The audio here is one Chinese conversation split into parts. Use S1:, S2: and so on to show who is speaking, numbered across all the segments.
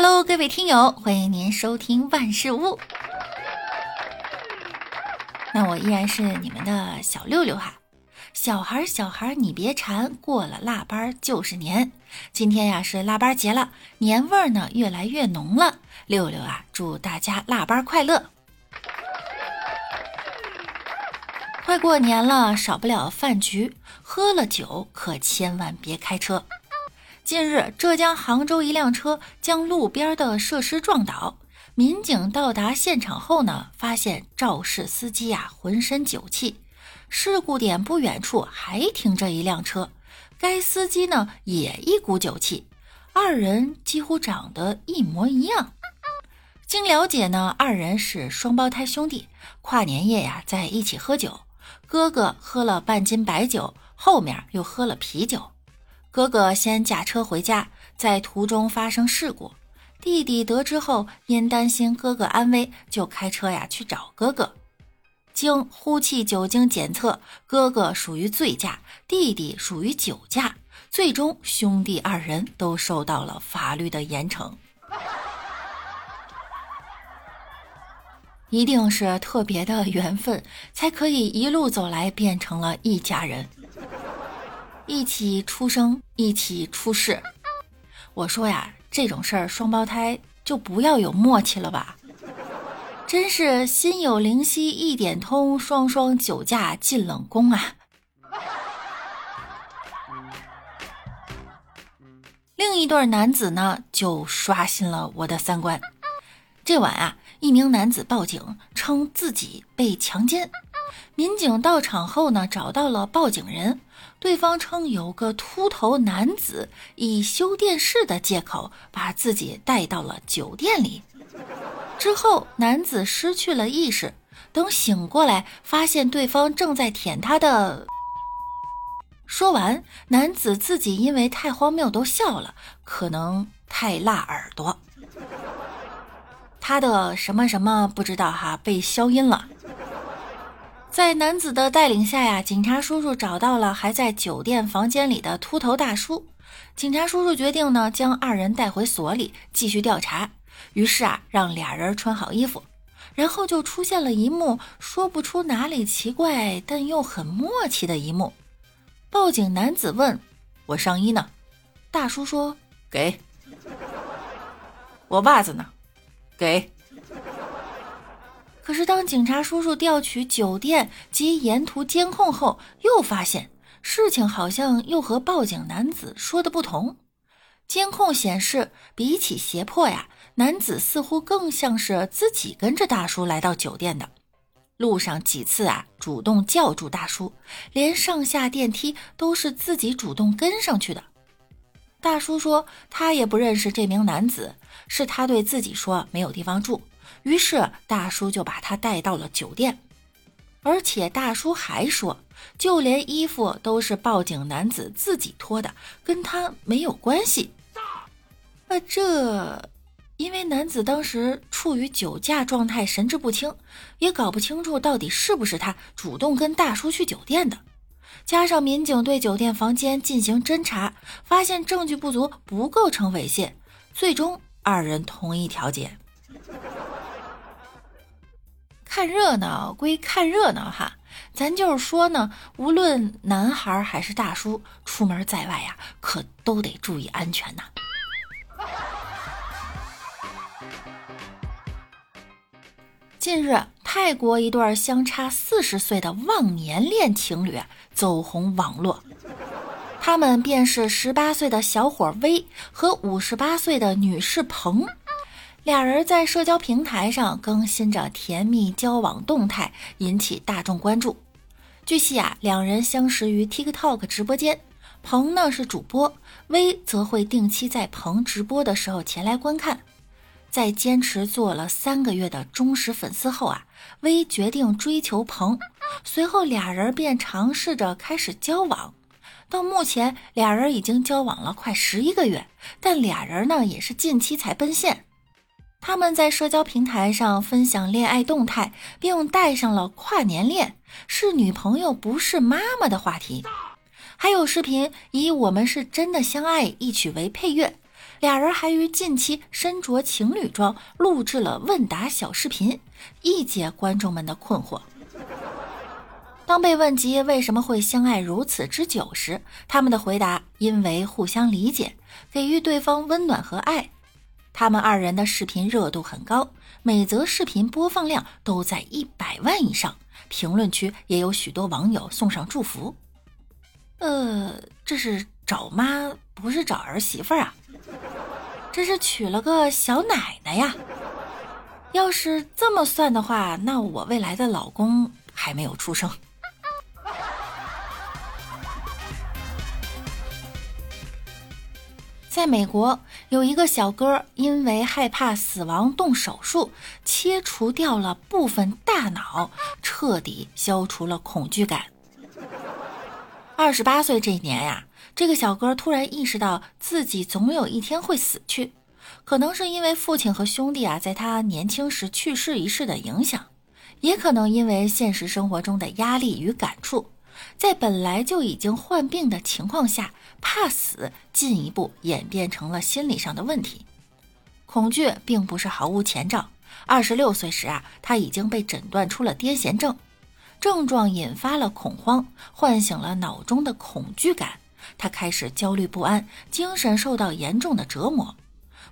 S1: Hello，各位听友，欢迎您收听万事屋。那我依然是你们的小六六哈。小孩儿，小孩儿，你别馋，过了腊八就是年。今天呀是腊八节了，年味儿呢越来越浓了。六六啊，祝大家腊八快乐！快过年了，少不了饭局，喝了酒可千万别开车。近日，浙江杭州一辆车将路边的设施撞倒。民警到达现场后呢，发现肇事司机呀浑身酒气。事故点不远处还停着一辆车，该司机呢也一股酒气，二人几乎长得一模一样。经了解呢，二人是双胞胎兄弟，跨年夜呀在一起喝酒。哥哥喝了半斤白酒，后面又喝了啤酒。哥哥先驾车回家，在途中发生事故。弟弟得知后，因担心哥哥安危，就开车呀去找哥哥。经呼气酒精检测，哥哥属于醉驾，弟弟属于酒驾。最终，兄弟二人都受到了法律的严惩。一定是特别的缘分，才可以一路走来变成了一家人。一起出生，一起出世。我说呀，这种事儿双胞胎就不要有默契了吧？真是心有灵犀一点通，双双酒驾进冷宫啊！另一对男子呢，就刷新了我的三观。这晚啊，一名男子报警称自己被强奸，民警到场后呢，找到了报警人。对方称有个秃头男子以修电视的借口把自己带到了酒店里，之后男子失去了意识，等醒过来发现对方正在舔他的。说完，男子自己因为太荒谬都笑了，可能太辣耳朵。他的什么什么不知道哈，被消音了。在男子的带领下呀，警察叔叔找到了还在酒店房间里的秃头大叔。警察叔叔决定呢，将二人带回所里继续调查。于是啊，让俩人穿好衣服，然后就出现了一幕说不出哪里奇怪，但又很默契的一幕。报警男子问：“我上衣呢？”大叔说：“给。”我袜子呢？给。可是，当警察叔叔调取酒店及沿途监控后，又发现事情好像又和报警男子说的不同。监控显示，比起胁迫呀，男子似乎更像是自己跟着大叔来到酒店的。路上几次啊，主动叫住大叔，连上下电梯都是自己主动跟上去的。大叔说，他也不认识这名男子，是他对自己说没有地方住。于是大叔就把他带到了酒店，而且大叔还说，就连衣服都是报警男子自己脱的，跟他没有关系。那，这因为男子当时处于酒驾状态，神志不清，也搞不清楚到底是不是他主动跟大叔去酒店的。加上民警对酒店房间进行侦查，发现证据不足，不构成猥亵，最终二人同意调解。看热闹归看热闹哈，咱就是说呢，无论男孩还是大叔，出门在外呀，可都得注意安全呐。近日，泰国一对相差四十岁的忘年恋情侣走红网络，他们便是十八岁的小伙威和五十八岁的女士彭。俩人在社交平台上更新着甜蜜交往动态，引起大众关注。据悉啊，两人相识于 TikTok 直播间，彭呢是主播，薇则会定期在彭直播的时候前来观看。在坚持做了三个月的忠实粉丝后啊，薇决定追求彭，随后俩人便尝试着开始交往。到目前，俩人已经交往了快十一个月，但俩人呢也是近期才奔现。他们在社交平台上分享恋爱动态，并带上了“跨年恋是女朋友不是妈妈”的话题。还有视频以“我们是真的相爱”一曲为配乐，俩人还于近期身着情侣装录制了问答小视频，一解观众们的困惑。当被问及为什么会相爱如此之久时，他们的回答：因为互相理解，给予对方温暖和爱。他们二人的视频热度很高，每则视频播放量都在一百万以上，评论区也有许多网友送上祝福。呃，这是找妈，不是找儿媳妇啊，这是娶了个小奶奶呀。要是这么算的话，那我未来的老公还没有出生。美国，有一个小哥因为害怕死亡动手术，切除掉了部分大脑，彻底消除了恐惧感。二十八岁这一年呀，这个小哥突然意识到自己总有一天会死去，可能是因为父亲和兄弟啊在他年轻时去世一事的影响，也可能因为现实生活中的压力与感触。在本来就已经患病的情况下，怕死进一步演变成了心理上的问题。恐惧并不是毫无前兆。二十六岁时啊，他已经被诊断出了癫痫症，症状引发了恐慌，唤醒了脑中的恐惧感。他开始焦虑不安，精神受到严重的折磨。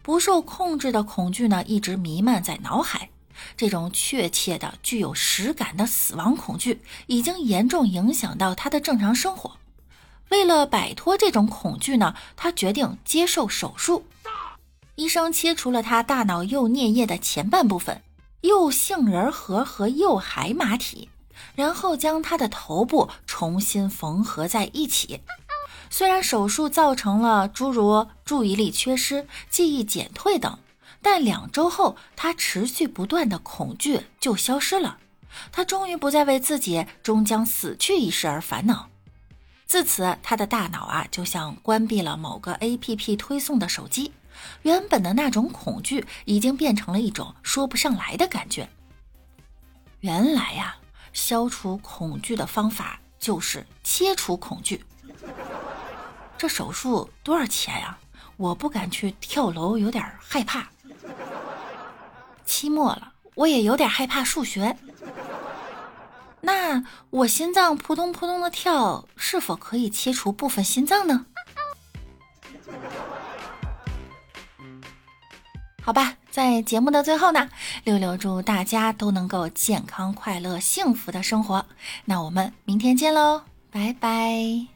S1: 不受控制的恐惧呢，一直弥漫在脑海。这种确切的、具有实感的死亡恐惧，已经严重影响到他的正常生活。为了摆脱这种恐惧呢，他决定接受手术。医生切除了他大脑右颞叶的前半部分，右杏仁核和右海马体，然后将他的头部重新缝合在一起。虽然手术造成了诸如注意力缺失、记忆减退等。但两周后，他持续不断的恐惧就消失了。他终于不再为自己终将死去一事而烦恼。自此，他的大脑啊，就像关闭了某个 APP 推送的手机，原本的那种恐惧已经变成了一种说不上来的感觉。原来呀，消除恐惧的方法就是切除恐惧。这手术多少钱呀？我不敢去跳楼，有点害怕。期末了，我也有点害怕数学。那我心脏扑通扑通的跳，是否可以切除部分心脏呢？好吧，在节目的最后呢，六六祝大家都能够健康、快乐、幸福的生活。那我们明天见喽，拜拜。